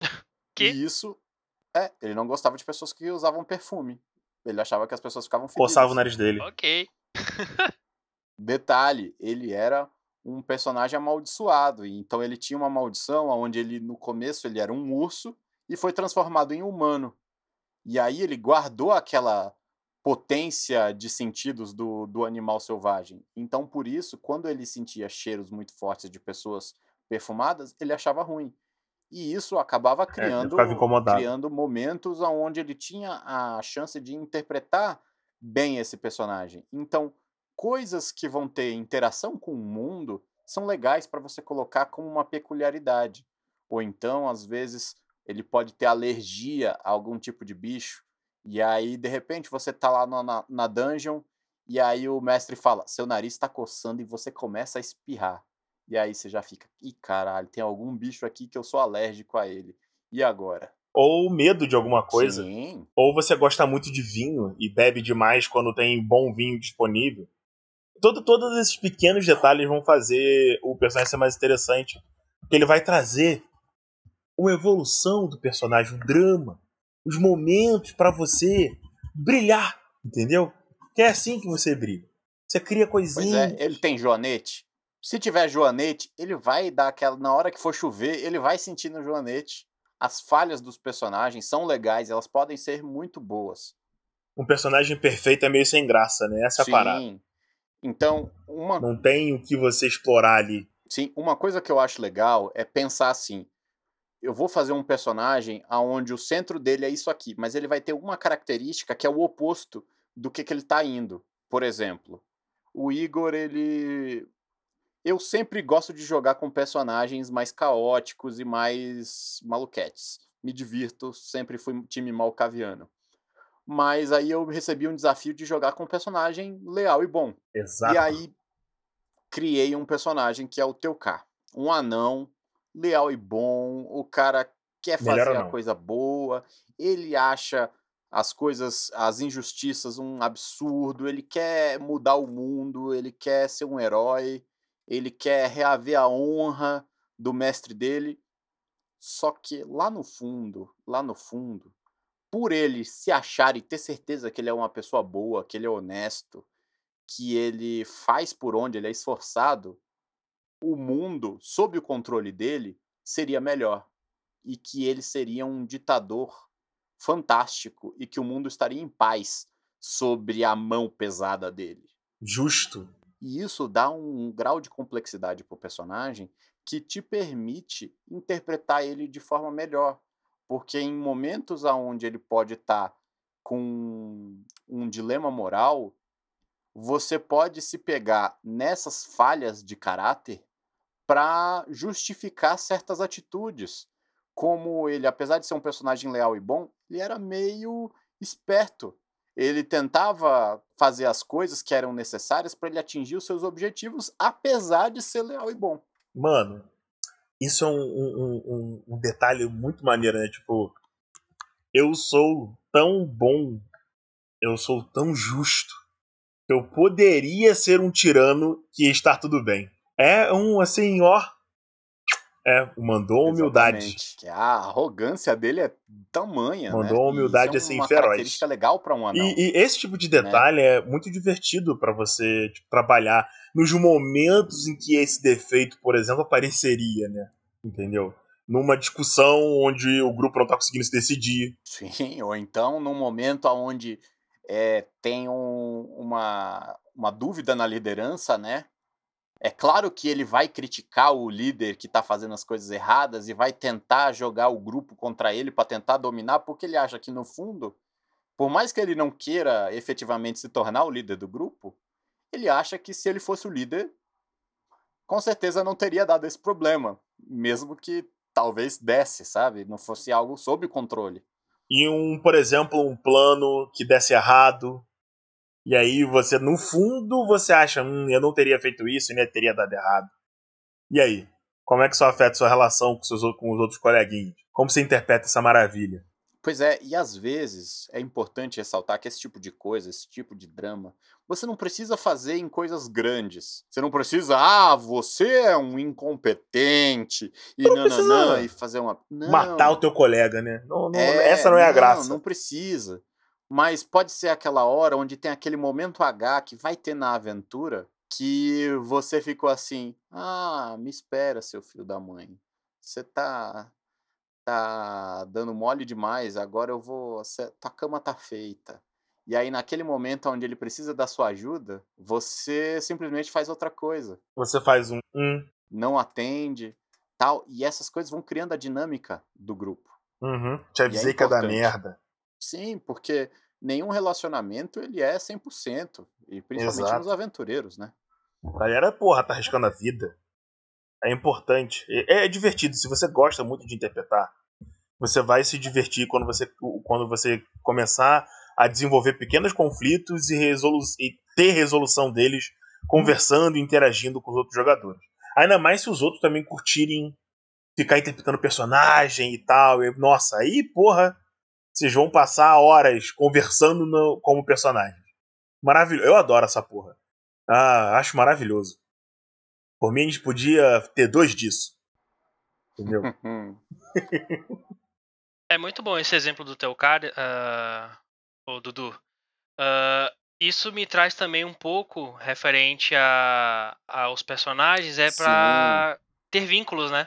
[laughs] Que? E isso é, ele não gostava de pessoas que usavam perfume. Ele achava que as pessoas ficavam fedidas. Coçava o nariz dele. Ok. [laughs] Detalhe, ele era um personagem amaldiçoado, então ele tinha uma maldição onde ele no começo ele era um urso e foi transformado em humano. E aí ele guardou aquela potência de sentidos do, do animal selvagem. Então, por isso, quando ele sentia cheiros muito fortes de pessoas perfumadas, ele achava ruim. E isso acabava criando, ficava incomodado. criando momentos onde ele tinha a chance de interpretar bem esse personagem. Então, coisas que vão ter interação com o mundo são legais para você colocar como uma peculiaridade. Ou então, às vezes, ele pode ter alergia a algum tipo de bicho. E aí, de repente, você tá lá na, na, dungeon e aí o mestre fala: seu nariz está coçando e você começa a espirrar. E aí você já fica, ih, caralho, tem algum bicho aqui que eu sou alérgico a ele. E agora? Ou medo de alguma coisa. Sim. Ou você gosta muito de vinho e bebe demais quando tem bom vinho disponível. Todo, todos esses pequenos detalhes vão fazer o personagem ser mais interessante. Porque ele vai trazer uma evolução do personagem, um drama, os momentos para você brilhar, entendeu? Que é assim que você brilha. Você cria Pois coisinhas. é, ele tem joanete. Se tiver joanete, ele vai dar aquela. Na hora que for chover, ele vai sentir no joanete. As falhas dos personagens são legais, elas podem ser muito boas. Um personagem perfeito é meio sem graça, né? Essa é a parada. Sim. Então, uma, Não tem o que você explorar ali. sim, uma coisa que eu acho legal é pensar assim: eu vou fazer um personagem aonde o centro dele é isso aqui, mas ele vai ter uma característica que é o oposto do que, que ele está indo. Por exemplo, o Igor, ele. Eu sempre gosto de jogar com personagens mais caóticos e mais maluquetes. Me divirto, sempre fui um time malcaviano. Mas aí eu recebi um desafio de jogar com um personagem leal e bom. Exato. E aí criei um personagem que é o Teucar. Um anão, leal e bom, o cara quer fazer a coisa boa, ele acha as coisas, as injustiças um absurdo, ele quer mudar o mundo, ele quer ser um herói, ele quer reaver a honra do mestre dele. Só que lá no fundo, lá no fundo, por ele se achar e ter certeza que ele é uma pessoa boa, que ele é honesto, que ele faz por onde, ele é esforçado, o mundo, sob o controle dele, seria melhor. E que ele seria um ditador fantástico e que o mundo estaria em paz sobre a mão pesada dele. Justo. E isso dá um grau de complexidade pro personagem que te permite interpretar ele de forma melhor. Porque em momentos onde ele pode estar com um dilema moral, você pode se pegar nessas falhas de caráter para justificar certas atitudes. Como ele, apesar de ser um personagem leal e bom, ele era meio esperto. Ele tentava fazer as coisas que eram necessárias para ele atingir os seus objetivos, apesar de ser leal e bom. Mano, isso é um, um- um- um detalhe muito maneiro, né? Tipo, eu sou tão bom, eu sou tão justo, eu poderia ser um tirano que estar tudo bem. É um, assim, ó. É, mandou humildade. Exatamente. A arrogância dele é tamanha. Mandou né? uma E humildade, é assim, uma feroz. característica legal para um anão. E, e esse tipo de detalhe é muito divertido pra você tipo, trabalhar nos momentos em que esse defeito, por exemplo, apareceria, né? Entendeu? Numa discussão onde o grupo não tá conseguindo se decidir. Sim, [laughs] ou então num momento onde é, tem um- uma, uma dúvida na liderança, né? É claro que ele vai criticar o líder que está fazendo as coisas erradas e vai tentar jogar o grupo contra ele para tentar dominar, porque ele acha que no fundo, por mais que ele não queira efetivamente se tornar o líder do grupo, ele acha que se ele fosse o líder, com certeza não teria dado esse problema, mesmo que talvez desse, sabe? Não fosse algo sob controle. E um, por exemplo, um plano que desse errado. E aí você, no fundo, você acha, hum, eu não teria feito isso e nem teria dado errado. E aí? Como é que isso afeta sua relação com, seus, com os outros coleguinhas? Como você interpreta essa maravilha? Pois é, e às vezes é importante ressaltar que esse tipo de coisa, esse tipo de drama, você não precisa fazer em coisas grandes. Você não precisa, ah, você é um incompetente e Não nananã, precisa e fazer uma. Não, Matar o teu colega, né? Não, não- é, essa não é a graça. Não precisa. Mas pode ser aquela hora onde tem aquele momento H que vai ter na aventura que você ficou assim: ah, me espera, seu filho da mãe. Você tá. tá dando mole demais, agora eu vou. cê- tua cama tá feita. E aí, naquele momento onde ele precisa da sua ajuda, você simplesmente faz outra coisa. Você faz um. um Não atende, tal. E essas coisas vão criando a dinâmica do grupo. uhum. Te avisei que ia dar importante. merda. Sim, porque nenhum relacionamento ele é 100%. E principalmente Exato. nos aventureiros, né? A galera, porra, tá arriscando a vida. É importante. É, é divertido. Se você gosta muito de interpretar, você vai se divertir quando você, quando você começar a desenvolver pequenos conflitos e, resolu e ter resolução deles conversando e interagindo com os outros jogadores. Ainda mais se os outros também curtirem ficar interpretando personagem e tal. E, nossa, aí, porra, vocês vão passar horas conversando no- como personagem. Maravilhoso. Eu adoro essa porra. Ah, acho maravilhoso. Por mim, a gente podia ter dois disso. Entendeu? [laughs] É muito bom esse exemplo do teu cara, ah, ô Dudu. Ah, isso me traz também um pouco referente a, aos personagens, é pra ter vínculos, né?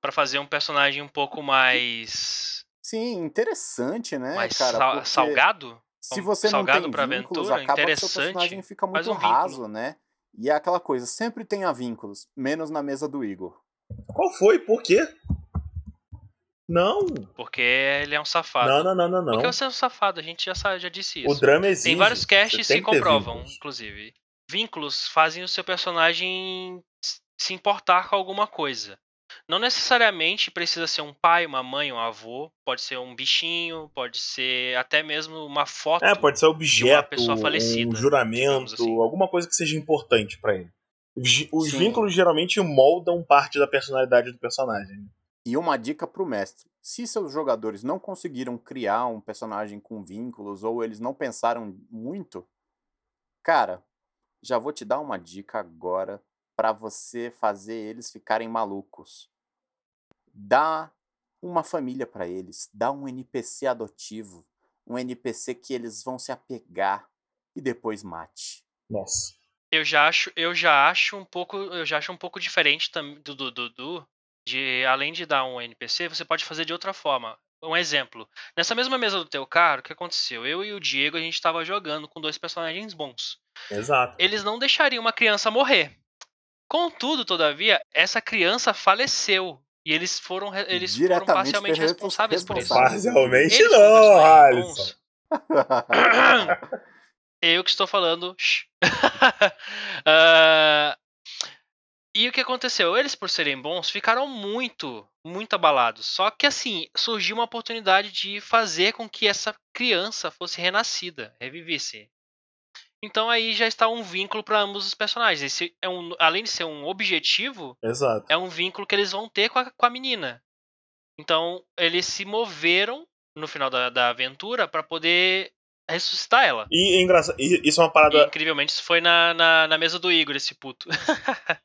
Pra fazer um personagem um pouco mais, Sim, interessante, né, mais cara? sal- porque salgado. Se você não salgado tem pra vínculos, aventura, acaba que seu interessante, personagem fica muito um vínculo. raso, né? E é aquela coisa, sempre tenha vínculos, menos na mesa do Igor. Qual foi? Por quê? Não. Porque ele é um safado. Não, não, não, não, não. Porque você é um safado, a gente já, já disse isso. O drama exige. Tem vários casts tem que comprovam, vínculos. inclusive. Vínculos fazem o seu personagem se importar com alguma coisa. Não necessariamente precisa ser um pai, uma mãe, um avô. Pode ser um bichinho, pode ser até mesmo uma foto. É, pode ser objeto, pessoa falecida, um juramento, assim. alguma coisa que seja importante pra ele. Os, vínculos geralmente moldam parte da personalidade do personagem. E uma dica pro mestre: se seus jogadores não conseguiram criar um personagem com vínculos ou eles não pensaram muito, cara, já vou te dar uma dica agora pra você fazer eles ficarem malucos. Dá uma família pra eles, dá um NPC adotivo, um NPC que eles vão se apegar e depois mate. Nossa. Eu já acho, eu já acho um pouco, eu já acho um pouco diferente tam- do do Dudu, de além de dar um NPC, você pode fazer de outra forma. Um exemplo. Nessa mesma mesa do teu cara, o que aconteceu? Eu e o Diego, a gente estava jogando com dois personagens bons. Exato. Eles não deixariam uma criança morrer. Contudo, todavia, essa criança faleceu. E eles foram, eles foram parcialmente respons- responsáveis por isso. Parcialmente Eles não, Alisson. bons. Eu que estou falando. [laughs] Ah, e o que aconteceu? Eles, por serem bons, ficaram muito, muito abalados. Só que assim, surgiu uma oportunidade de fazer com que essa criança fosse renascida, revivesse. Então aí já está um vínculo para ambos os personagens. Esse é um, além de ser um objetivo, Exato. é um vínculo que eles vão ter com a, com a menina. Então, eles se moveram no final da, da aventura para poder ressuscitar ela. E é engraçado. e Isso é uma E, parada. incrivelmente, isso foi na, na, na mesa do Igor, esse puto. [laughs]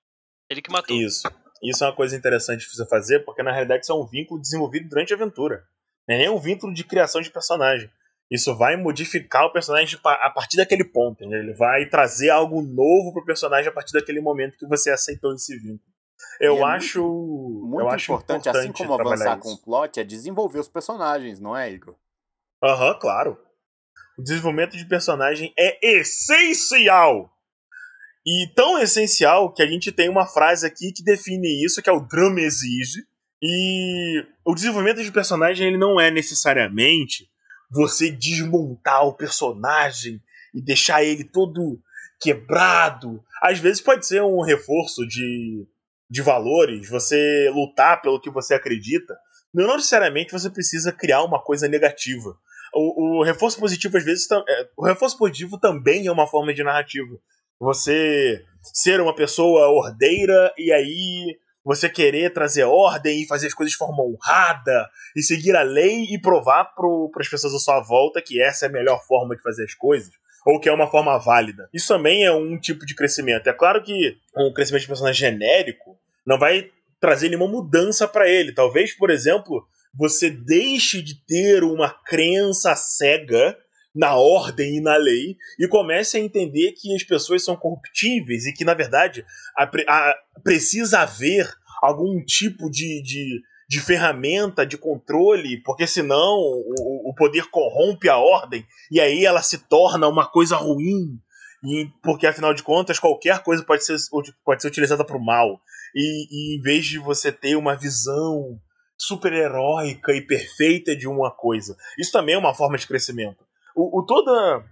Ele que matou. Isso. Isso é uma coisa interessante de você fazer, porque na realidade isso é um vínculo desenvolvido durante a aventura. Não é nem um vínculo de criação de personagem. Isso vai modificar o personagem a partir daquele ponto. entendeu? Ele vai trazer algo novo pro personagem a partir daquele momento que você aceitou esse vínculo. Eu é acho. Muito eu acho importante, assim como trabalhar avançar com o isso. plot, é desenvolver os personagens, não é, Igor? Aham, claro. O desenvolvimento de personagem é essencial. E tão essencial que a gente tem uma frase aqui que define isso, que é o drama exige. E o desenvolvimento de personagem ele não é necessariamente você desmontar o personagem e deixar ele todo quebrado. Às vezes pode ser um reforço de, de valores, você lutar pelo que você acredita. Não necessariamente você precisa criar uma coisa negativa. O, o reforço positivo, às vezes, é, o reforço positivo também é uma forma de narrativa. Você ser uma pessoa ordeira e aí você querer trazer ordem e fazer as coisas de forma honrada e seguir a lei e provar para as pessoas à sua volta que essa é a melhor forma de fazer as coisas ou que é uma forma válida. Isso também é um tipo de crescimento. É claro que um crescimento de personagem genérico não vai trazer nenhuma mudança para ele. Talvez, por exemplo, você deixe de ter uma crença cega na ordem e na lei e comece a entender que as pessoas são corruptíveis e que, na verdade, a, a- precisa haver algum tipo de, de, de ferramenta de controle, porque senão o, o poder corrompe a ordem e aí ela se torna uma coisa ruim. E, porque afinal de contas qualquer coisa pode ser, pode ser utilizada para o mal. E, e em vez de você ter uma visão super heróica e perfeita de uma coisa, isso também é uma forma de crescimento. O, o toda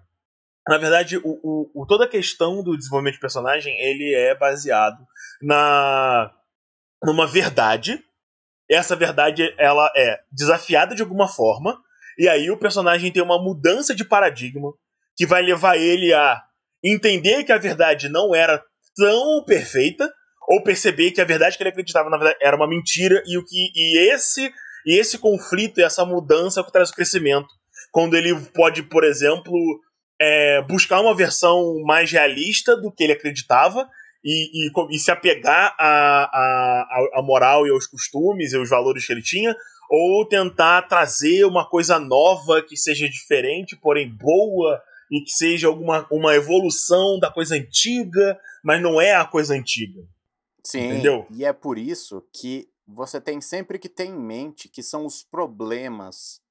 na verdade, o, o, o, toda a questão do desenvolvimento de personagem ele é baseado na numa verdade. Essa verdade ela é desafiada de alguma forma e aí o personagem tem uma mudança de paradigma que vai levar ele a entender que a verdade não era tão perfeita ou perceber que a verdade que ele acreditava na verdade era uma mentira e o que e esse e esse conflito e essa mudança que traz o crescimento quando ele pode por exemplo é, buscar uma versão mais realista do que ele acreditava e, e, e se apegar à, moral e aos costumes e aos valores que ele tinha, ou tentar trazer uma coisa nova que seja diferente, porém boa, e que seja alguma uma evolução da coisa antiga, mas não é a coisa antiga. Sim, Entendeu? e é por isso que você tem sempre que ter em mente que são os problemas.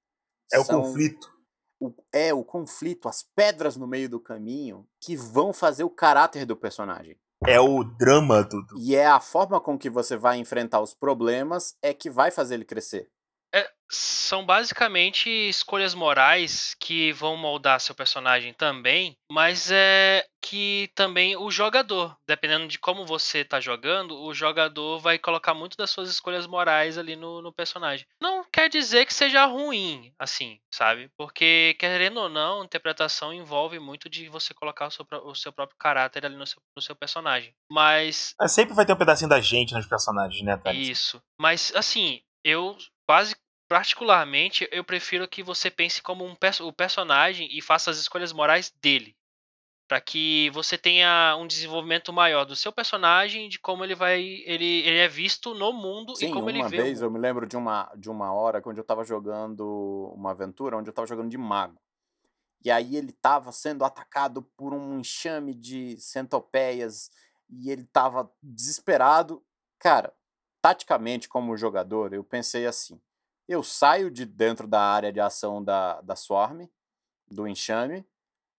É são... o conflito o, é o conflito, as pedras no meio do caminho que vão fazer o caráter do personagem. É o drama do. E é a forma com que você vai enfrentar os problemas é que vai fazer ele crescer. É, são basicamente escolhas morais que vão moldar seu personagem também, mas é que também o jogador, dependendo de como você tá jogando, o jogador vai colocar muito das suas escolhas morais ali no, no personagem. Não quer dizer que seja ruim, assim, sabe? Porque, querendo ou não, interpretação envolve muito de você colocar o seu, o seu próprio caráter ali no seu, no seu personagem. Mas. É, sempre vai ter um pedacinho da gente nos personagens, né, Thales? Isso. Mas, assim, eu quase particularmente, eu prefiro que você pense como um o personagem e faça as escolhas morais dele. para que você tenha um desenvolvimento maior do seu personagem, de como ele vai. Ele, ele é visto no mundo Sim, e como ele vê. Uma vez eu me lembro de uma, de uma hora onde eu tava jogando uma aventura, onde eu tava jogando de mago. E aí ele tava sendo atacado por um enxame de centopeias e ele tava desesperado. Cara, taticamente, como jogador, eu pensei assim: eu saio de dentro da área de ação da, da Swarm, do enxame,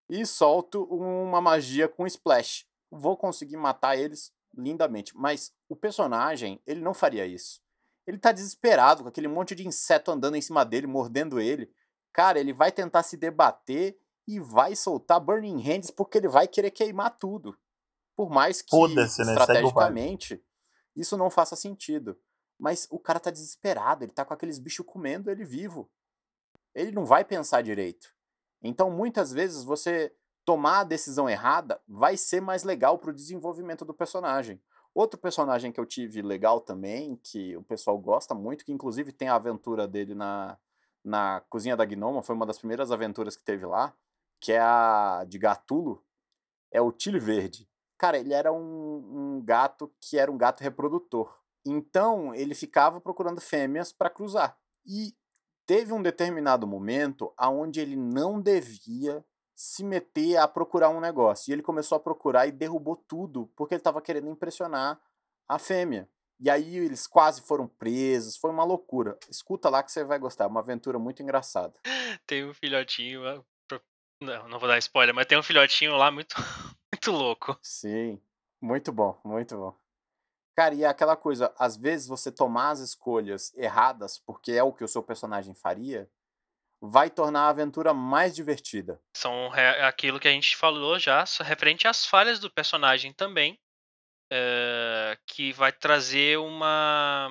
e solto uma magia com splash. Vou conseguir matar eles lindamente. Mas o personagem, ele não faria isso. Ele tá desesperado com aquele monte de inseto andando em cima dele, mordendo ele. Cara, ele vai tentar se debater e vai soltar Burning Hands porque ele vai querer queimar tudo. Por mais que né? Isso não faça sentido. Mas o cara tá desesperado, ele tá com aqueles bichos comendo ele vivo. Ele não vai pensar direito. Então, muitas vezes, você tomar a decisão errada vai ser mais legal pro desenvolvimento do personagem. Outro personagem que eu tive legal também, que o pessoal gosta muito, que inclusive tem a aventura dele na, na Cozinha da Gnoma, foi uma das primeiras aventuras que teve lá, que é a de Gatulo, é o Tile Verde. Cara, ele era um, um gato que era um gato reprodutor. Então ele ficava procurando fêmeas para cruzar. E teve um determinado momento aonde ele não devia se meter a procurar um negócio. E ele começou a procurar e derrubou tudo, porque ele estava querendo impressionar a fêmea. E aí eles quase foram presos, foi uma loucura. Escuta lá que você vai gostar, é uma aventura muito engraçada. Tem um filhotinho, não, não vou dar spoiler, mas tem um filhotinho lá muito, [laughs] muito louco. Sim, muito bom, muito bom. Cara, e é aquela coisa, às vezes você tomar as escolhas erradas, porque é o que o seu personagem faria, vai tornar a aventura mais divertida. São é aquilo que a gente falou já, referente às falhas do personagem também, é, que vai trazer uma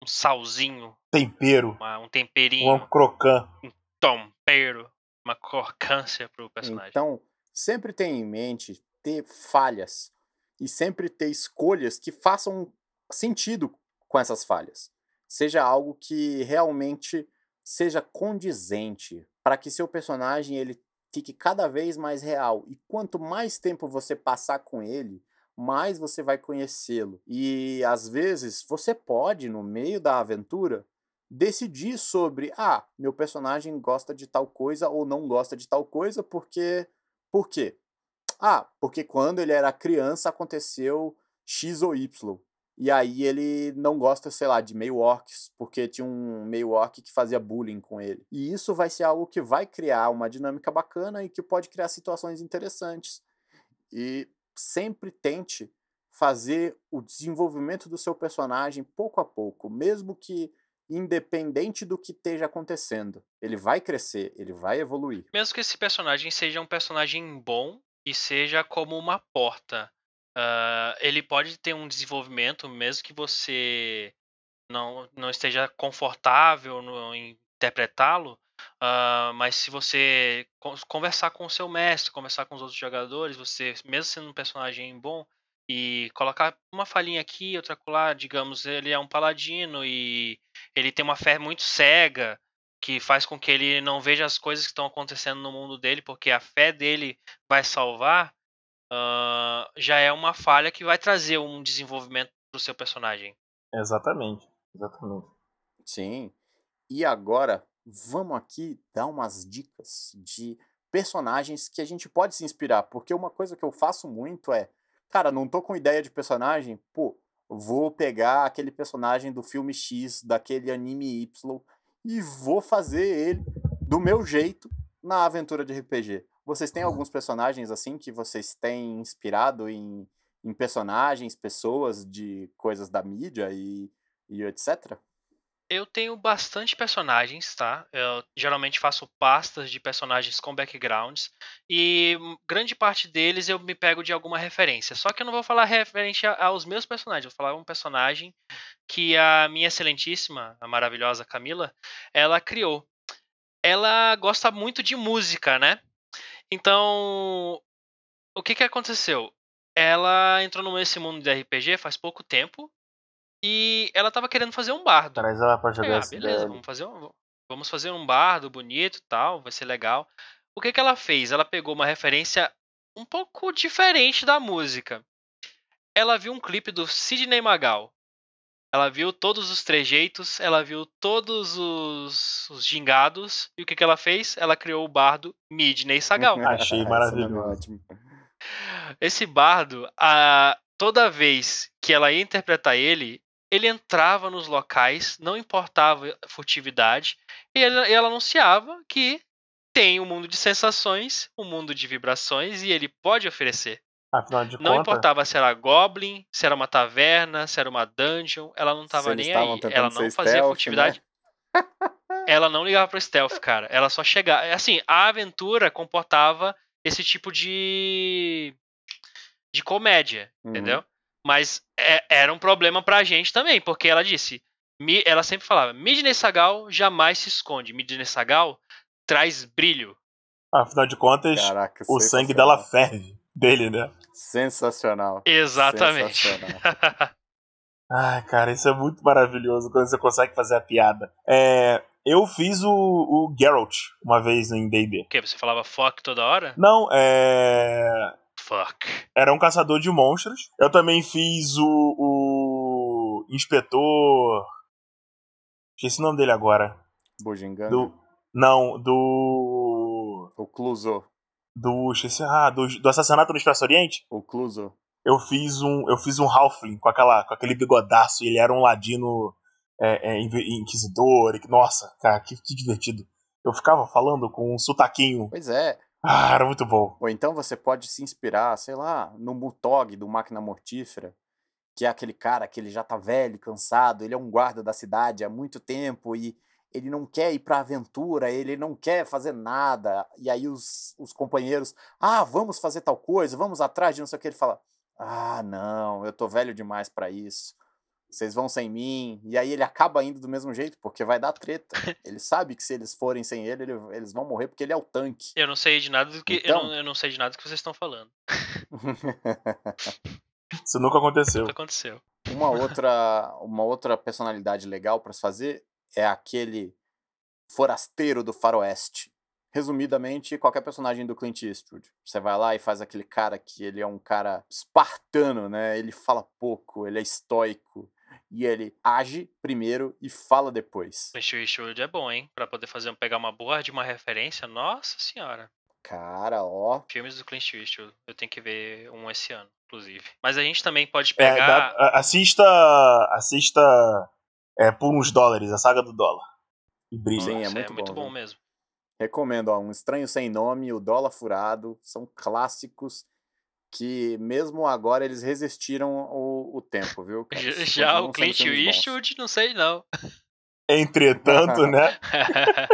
um salzinho, tempero, uma, um temperinho, um crocã, um tempero, uma crocância pro personagem. Então, sempre tenha em mente ter falhas e sempre ter escolhas que façam sentido com essas falhas. Seja algo que realmente seja condizente para que seu personagem ele fique cada vez mais real. E quanto mais tempo você passar com ele, mais você vai conhecê-lo. E às vezes você pode, no meio da aventura, decidir sobre, ah, meu personagem gosta de tal coisa ou não gosta de tal coisa, porque por quê? Ah, porque quando ele era criança aconteceu X ou Y. E aí ele não gosta, sei lá, de meio orcs, porque tinha um meio orc que fazia bullying com ele. E isso vai ser algo que vai criar uma dinâmica bacana e que pode criar situações interessantes. E sempre tente fazer o desenvolvimento do seu personagem pouco a pouco, mesmo que independente do que esteja acontecendo. Ele vai crescer, ele vai evoluir. Mesmo que esse personagem seja um personagem bom e seja como uma porta. Uh, ele pode ter um desenvolvimento, mesmo que você não, não esteja confortável no, em interpretá-lo, uh, mas se você conversar com o seu mestre, conversar com os outros jogadores, você, mesmo sendo um personagem bom, e colocar uma falhinha aqui, outra lá, digamos, ele é um paladino e ele tem uma fé muito cega, que faz com que ele não veja as coisas que estão acontecendo no mundo dele, porque a fé dele vai salvar, uh, já é uma falha que vai trazer um desenvolvimento para o seu personagem. Exatamente, exatamente. Sim. E agora, vamos aqui dar umas dicas de personagens que a gente pode se inspirar, porque uma coisa que eu faço muito é cara, não tô com ideia de personagem, pô, vou pegar aquele personagem do filme X, daquele anime Y, e vou fazer ele do meu jeito na aventura de RPG. Vocês têm alguns personagens assim que vocês têm inspirado em, em personagens, pessoas de coisas da mídia e, e etc? Eu tenho bastante personagens, tá? Eu geralmente faço pastas de personagens com backgrounds e grande parte deles eu me pego de alguma referência. Só que eu não vou falar referente aos meus personagens, vou falar um personagem que a minha excelentíssima, a maravilhosa Camila, ela criou. Ela gosta muito de música, né? Então, o que que aconteceu? Ela entrou nesse mundo de RPG faz pouco tempo e ela tava querendo fazer um bardo. Traz ela pra jogar ah, beleza, vamos fazer, um, vamos fazer um bardo bonito tal, vai ser legal. O que, que ela fez? Ela pegou uma referência um pouco diferente da música. Ela viu um clipe do Sidney Magal. Ela viu todos os trejeitos, ela viu todos os, os gingados. E o que, que ela fez? Ela criou o bardo Midney Sagal. [laughs] Achei maravilhoso. Esse bardo, a, toda vez que ela ia interpretar ele, ele entrava nos locais, não importava a furtividade, e ela, ela anunciava que tem um mundo de sensações, um mundo de vibrações, e ele pode oferecer. Afinal de não conta, importava se era Goblin, se era uma taverna, se era uma dungeon, ela não tava nem aí. Ela não fazia stealth, furtividade. Né? ela não ligava pro stealth, cara. Ela só chegava. Assim, a aventura comportava esse tipo de. de comédia, uhum. entendeu? Mas é, era um problema pra gente também, porque ela disse, ela sempre falava, Midney Sagal jamais se esconde, Midney Sagal traz brilho. Afinal de contas, Caraca, o sangue dela ferve, dele, né? Sensacional. Exatamente. Sensacional. [laughs] Ai, cara, isso é muito maravilhoso quando você consegue fazer a piada. É, eu fiz o, o Geralt uma vez em D&D. O que? Você falava fuck toda hora? Não, é... Fuck. Era um caçador de monstros. Eu também fiz o, o inspetor. Esqueci o nome dele agora. Bujinganga? Do... Não, do. O Cluso. Do. Esqueci. Ah, do, do assassinato no Expresso Oriente? O Cluso. Eu fiz um. Eu fiz um Halfling com, aquela, com aquele bigodaço. E ele era um ladino é, é, inquisidor. Nossa, cara, que, que divertido. Eu ficava falando com um sotaquinho. Pois é. Ah, era muito bom. Ou então você pode se inspirar, sei lá, no Mutog do Máquina Mortífera, que é aquele cara que ele já tá velho, cansado, ele é um guarda da cidade há muito tempo e ele não quer ir pra aventura, ele não quer fazer nada. E aí os, os companheiros, ah, vamos fazer tal coisa, vamos atrás de não sei o que. Ele fala, ah, não, eu tô velho demais para isso vocês vão sem mim. E aí ele acaba indo do mesmo jeito, porque vai dar treta. ele sabe que se eles forem sem ele, ele, eles vão morrer porque ele é o tanque. Eu não sei de nada do que. Então... Eu, não, eu não sei de nada do que vocês estão falando. [laughs] Isso nunca aconteceu. Nunca aconteceu. Uma outra, uma outra personalidade legal para se fazer é aquele forasteiro do faroeste. Resumidamente, qualquer personagem do Clint Eastwood. Você vai lá e faz aquele cara que ele é um cara espartano, né? Ele fala pouco, ele é estoico, e ele age primeiro e fala depois. O Eastwood é bom, hein? Pra poder fazer pegar uma boa de uma referência, nossa senhora. Cara, ó. Filmes do Clint Eastwood. Eu tenho que ver um esse ano, inclusive. Mas a gente também pode É, pegar. dá- a- assista. Assista. É, por uns dólares, a saga do dólar. E brilha. Sim, é muito é muito bom, bom viu? mesmo. Recomendo, ó, Um Estranho Sem Nome, O Dólar Furado, são clássicos que mesmo agora eles resistiram o, o tempo, viu? [laughs] cara? Já, o Clint. Eastwood, não sei não. Entretanto, [laughs] né? [laughs]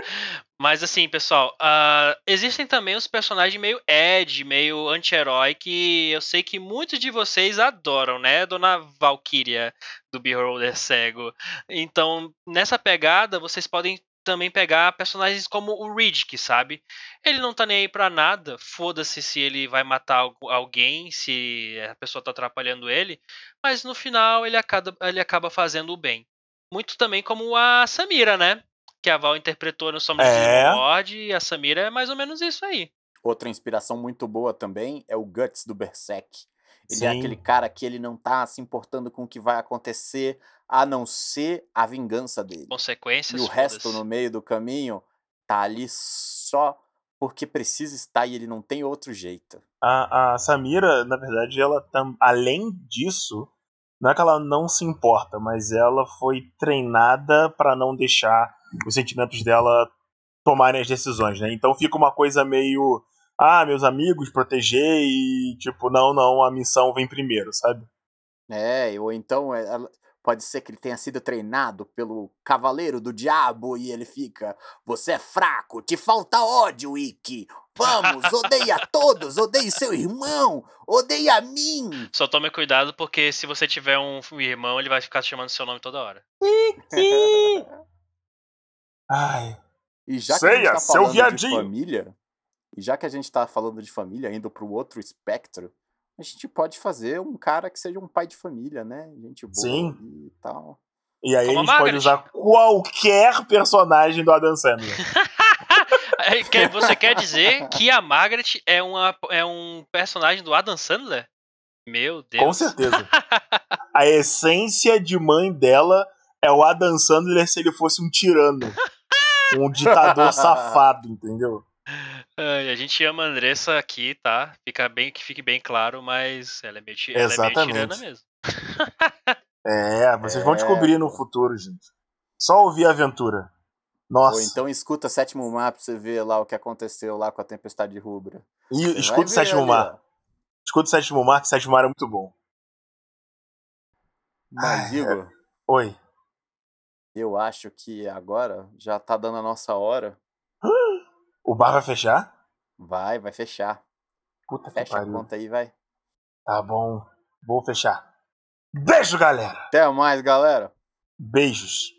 Mas assim, pessoal, ah, existem também os personagens meio Ed, meio anti-herói, que eu sei que muitos de vocês adoram, né? Dona Valkyria do Beholder Cego. Então, nessa pegada, vocês podem também pegar personagens como o Riddick, sabe? Ele não tá nem aí pra nada, foda-se se ele vai matar algu- alguém, se a pessoa tá atrapalhando ele, mas no final ele acaba, ele acaba fazendo o bem. Muito também como a Samira, né? Que a Val interpretou no Somos É. de Lord, e a Samira é mais ou menos isso aí. Outra inspiração muito boa também é o Guts do Berserk. Ele é Sim. aquele cara que ele não tá se importando com o que vai acontecer, a não ser a vingança dele. Consequências. E o resto no meio do caminho tá ali só porque precisa estar e ele não tem outro jeito. A, a Samira, na verdade, ela tam, além disso, não é que ela não se importa, mas ela foi treinada pra não deixar os sentimentos dela tomarem as decisões, né? Então fica uma coisa meio, ah, meus amigos, proteger e tipo, não, não, a missão vem primeiro, sabe? É, ou então é, pode ser que ele tenha sido treinado pelo Cavaleiro do Diabo e ele fica: Você é fraco, te falta ódio, Ikki. Vamos, odeia [laughs] todos, odeie seu irmão, odeia a mim. Só tome cuidado, porque se você tiver um irmão, ele vai ficar chamando seu nome toda hora. [laughs] Ai, E já que a gente Ceia, tá seu viadinho. família, e já que a gente tá falando de família, indo pro outro espectro, a gente pode fazer um cara que seja um pai de família, né? Gente boa Sim. e tal. e aí Como a gente pode usar qualquer personagem do Adam Sandler. [laughs] Você quer dizer que a Margaret é, uma, é um personagem do Adam Sandler? Meu Deus. Com certeza. A essência de mãe dela é o Adam Sandler se ele fosse um tirano. Um ditador [laughs] safado, entendeu? Ai, a gente ama a Andressa aqui, tá? Fica bem, que fique bem claro, mas ela é meio, ela é meio Exatamente. tirana mesmo. É, vocês vão É, descobrir no futuro, gente. Só ouvir a aventura. Nossa. Ou então escuta Sétimo Mar pra você ver lá o que aconteceu lá com a Tempestade Rubra. e Você escuta o Sétimo ali, Mar. ó. Escuta o Sétimo Mar, que o Sétimo Mar é muito bom. Mas, Igor, Oi. eu acho que agora já tá dando a nossa hora. [gasps] O bar vai fechar? Vai, vai fechar. Puta que Fecha a pariu. conta aí, vai. Tá bom. Vou fechar. Beijo, galera. Até mais, galera. Beijos.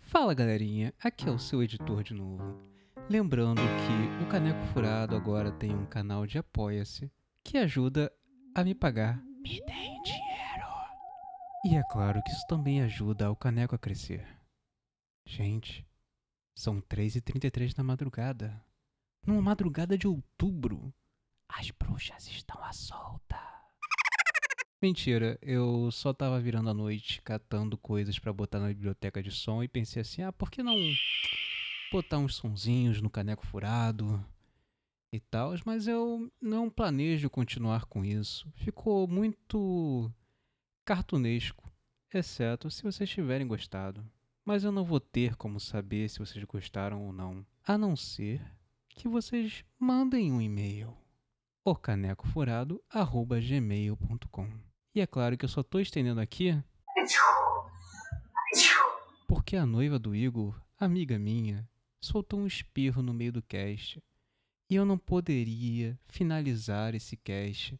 Fala galerinha, aqui é o seu editor de novo. Lembrando que o Caneco Furado agora tem um canal de Apoia-se que ajuda a me pagar. Me dinheiro! E é claro que isso também ajuda o Caneco a crescer. Gente, são 3h33 da madrugada. Numa madrugada de outubro, as bruxas estão à solta. Mentira, eu só tava virando a noite catando coisas pra botar na biblioteca de som e pensei assim: ah, por que não botar uns sonzinhos no caneco furado e tal? Mas eu não planejo continuar com isso. Ficou muito cartunesco, exceto se vocês tiverem gostado. Mas eu não vou ter como saber se vocês gostaram ou não, a não ser que vocês mandem um e-mail ocanecofurado@gmail.com. E é claro que eu só tô estendendo aqui porque a noiva do Igor, amiga minha, soltou um espirro no meio do cast. E eu não poderia finalizar esse cast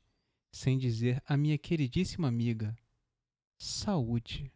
sem dizer à minha queridíssima amiga: saúde.